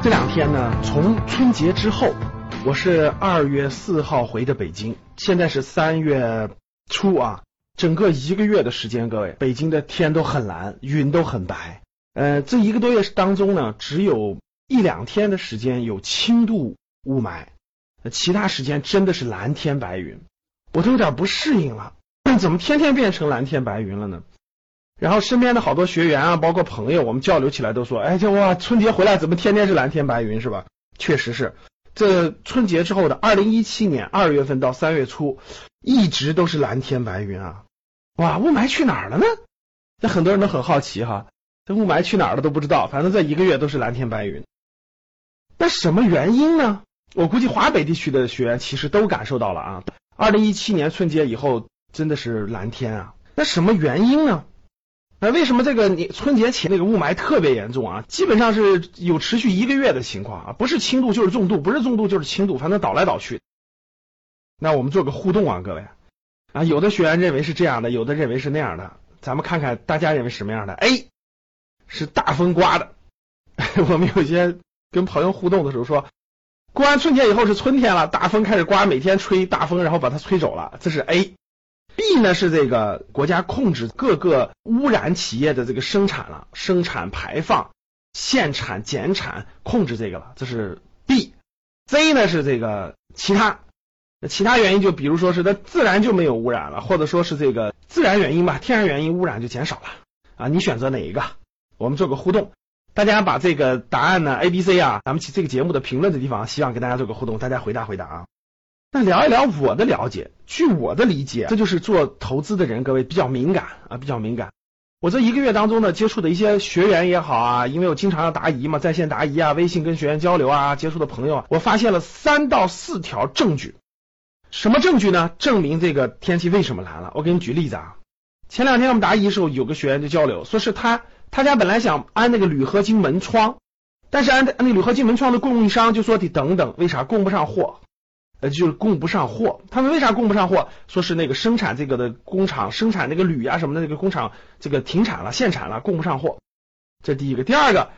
这两天呢，从春节之后，我是二月四号回的北京，现在是三月初啊，整个一个月的时间，各位，北京的天都很蓝，云都很白。呃，这一个多月当中呢，只有一两天的时间有轻度雾霾，其他时间真的是蓝天白云，我都有点不适应了，怎么天天变成蓝天白云了呢？然后身边的好多学员啊，包括朋友，我们交流起来都说，哎，这哇，春节回来怎么天天是蓝天白云是吧？确实是，这春节之后的二零一七年二月份到三月初，一直都是蓝天白云啊！哇，雾霾去哪儿了呢？那很多人都很好奇哈，这雾霾去哪儿了都不知道，反正这一个月都是蓝天白云。那什么原因呢？我估计华北地区的学员其实都感受到了啊，二零一七年春节以后真的是蓝天啊。那什么原因呢？那为什么这个你春节前那个雾霾特别严重啊？基本上是有持续一个月的情况啊，不是轻度就是重度，不是重度就是轻度，反正倒来倒去。那我们做个互动啊，各位啊，有的学员认为是这样的，有的认为是那样的，咱们看看大家认为什么样的？A 是大风刮的，我们有些跟朋友互动的时候说，过完春节以后是春天了，大风开始刮，每天吹大风，然后把它吹走了，这是 A。B 呢是这个国家控制各个污染企业的这个生产了，生产排放、限产减产控制这个了，这是 B。C 呢是这个其他，其他原因就比如说是它自然就没有污染了，或者说是这个自然原因吧，天然原因污染就减少了啊。你选择哪一个？我们做个互动，大家把这个答案呢 A、B、C 啊，咱们这个节目的评论的地方，希望跟大家做个互动，大家回答回答啊。那聊一聊我的了解，据我的理解，这就是做投资的人，各位比较敏感啊，比较敏感。我这一个月当中呢，接触的一些学员也好啊，因为我经常要答疑嘛，在线答疑啊，微信跟学员交流啊，接触的朋友，我发现了三到四条证据。什么证据呢？证明这个天气为什么蓝了？我给你举例子啊。前两天我们答疑的时候，有个学员就交流，说是他他家本来想安那个铝合金门窗，但是安安那铝合金门窗的供应商就说得等等，为啥供不上货？呃，就是供不上货。他们为啥供不上货？说是那个生产这个的工厂生产那个铝啊什么的那个工厂这个停产了，限产了，供不上货。这第一个。第二个，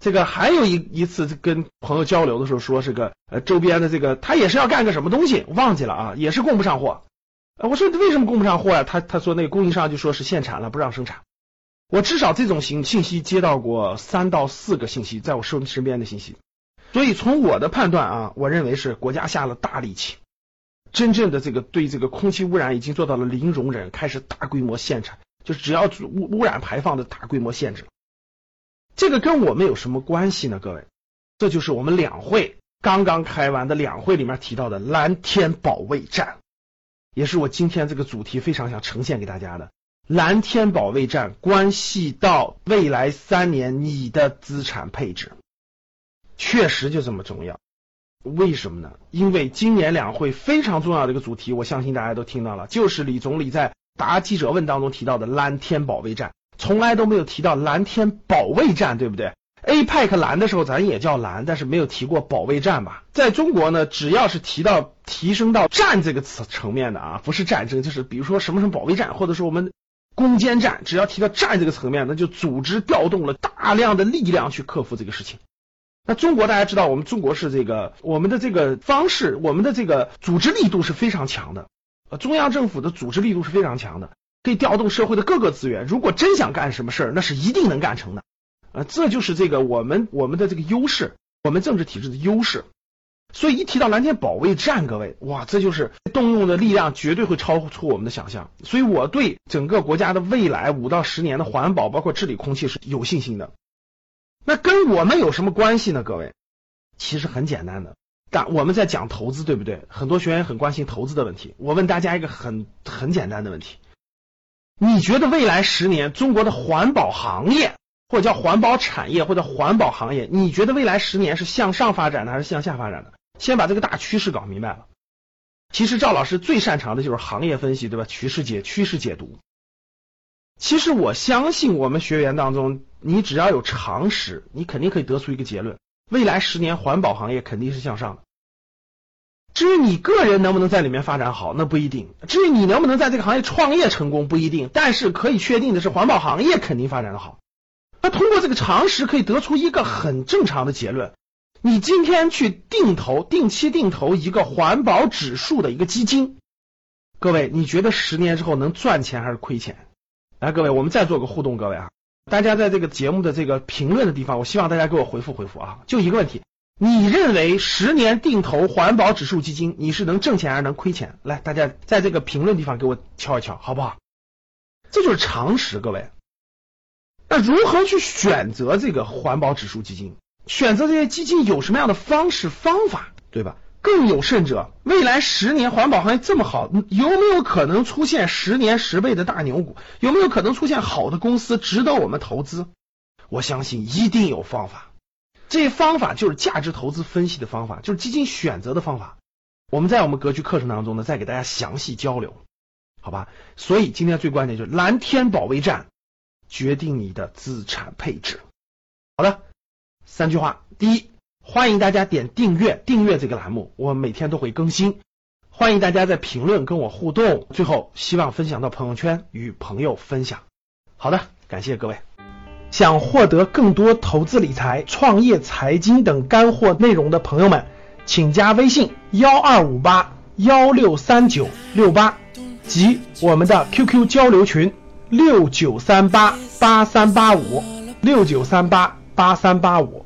这个还有一一次跟朋友交流的时候说，是个呃周边的这个他也是要干个什么东西，忘记了啊，也是供不上货。我说为什么供不上货呀？他他说那个供应商就说是限产了，不让生产。我至少这种信信息接到过三到四个信息，在我身身边的信息。所以从我的判断啊，我认为是国家下了大力气，真正的这个对这个空气污染已经做到了零容忍，开始大规模限产，就只要污污染排放的大规模限制。这个跟我们有什么关系呢？各位，这就是我们两会刚刚开完的两会里面提到的蓝天保卫战，也是我今天这个主题非常想呈现给大家的。蓝天保卫战关系到未来三年你的资产配置。确实就这么重要，为什么呢？因为今年两会非常重要的一个主题，我相信大家都听到了，就是李总理在答记者问当中提到的蓝天保卫战，从来都没有提到蓝天保卫战，对不对？APEC 蓝的时候咱也叫蓝，但是没有提过保卫战吧？在中国呢，只要是提到提升到战这个词层面的啊，不是战争，就是比如说什么什么保卫战，或者说我们攻坚战，只要提到战这个层面，那就组织调动了大量的力量去克服这个事情。那中国大家知道，我们中国是这个我们的这个方式，我们的这个组织力度是非常强的，呃，中央政府的组织力度是非常强的，可以调动社会的各个资源。如果真想干什么事儿，那是一定能干成的。呃，这就是这个我们我们的这个优势，我们政治体制的优势。所以一提到蓝天保卫战，各位，哇，这就是动用的力量绝对会超出我们的想象。所以我对整个国家的未来五到十年的环保，包括治理空气是有信心的。那跟我们有什么关系呢？各位，其实很简单的，但我们在讲投资，对不对？很多学员很关心投资的问题。我问大家一个很很简单的问题：你觉得未来十年中国的环保行业，或者叫环保产业或者环保行业，你觉得未来十年是向上发展的还是向下发展的？先把这个大趋势搞明白了。其实赵老师最擅长的就是行业分析，对吧？趋势解趋势解读。其实我相信我们学员当中，你只要有常识，你肯定可以得出一个结论：未来十年环保行业肯定是向上的。至于你个人能不能在里面发展好，那不一定；至于你能不能在这个行业创业成功，不一定。但是可以确定的是，环保行业肯定发展的好。那通过这个常识，可以得出一个很正常的结论：你今天去定投、定期定投一个环保指数的一个基金，各位，你觉得十年之后能赚钱还是亏钱？来，各位，我们再做个互动，各位啊，大家在这个节目的这个评论的地方，我希望大家给我回复回复啊，就一个问题。你认为十年定投环保指数基金，你是能挣钱还是能亏钱？来，大家在这个评论地方给我敲一敲，好不好？这就是常识，各位。那如何去选择这个环保指数基金？选择这些基金有什么样的方式方法，对吧？更有甚者，未来十年环保行业这么好，有没有可能出现十年十倍的大牛股？有没有可能出现好的公司值得我们投资？我相信一定有方法。这方法就是价值投资分析的方法，就是基金选择的方法。我们在我们格局课程当中呢，再给大家详细交流，好吧？所以今天最关键就是蓝天保卫战，决定你的资产配置。好的，三句话：第一，欢迎大家点订阅，订阅这个栏目，我每天都会更新。欢迎大家在评论跟我互动。最后，希望分享到朋友圈，与朋友分享。好的，感谢各位。想获得更多投资理财、创业财经等干货内容的朋友们，请加微信幺二五八幺六三九六八及我们的 QQ 交流群六九三八八三八五六九三八八三八五。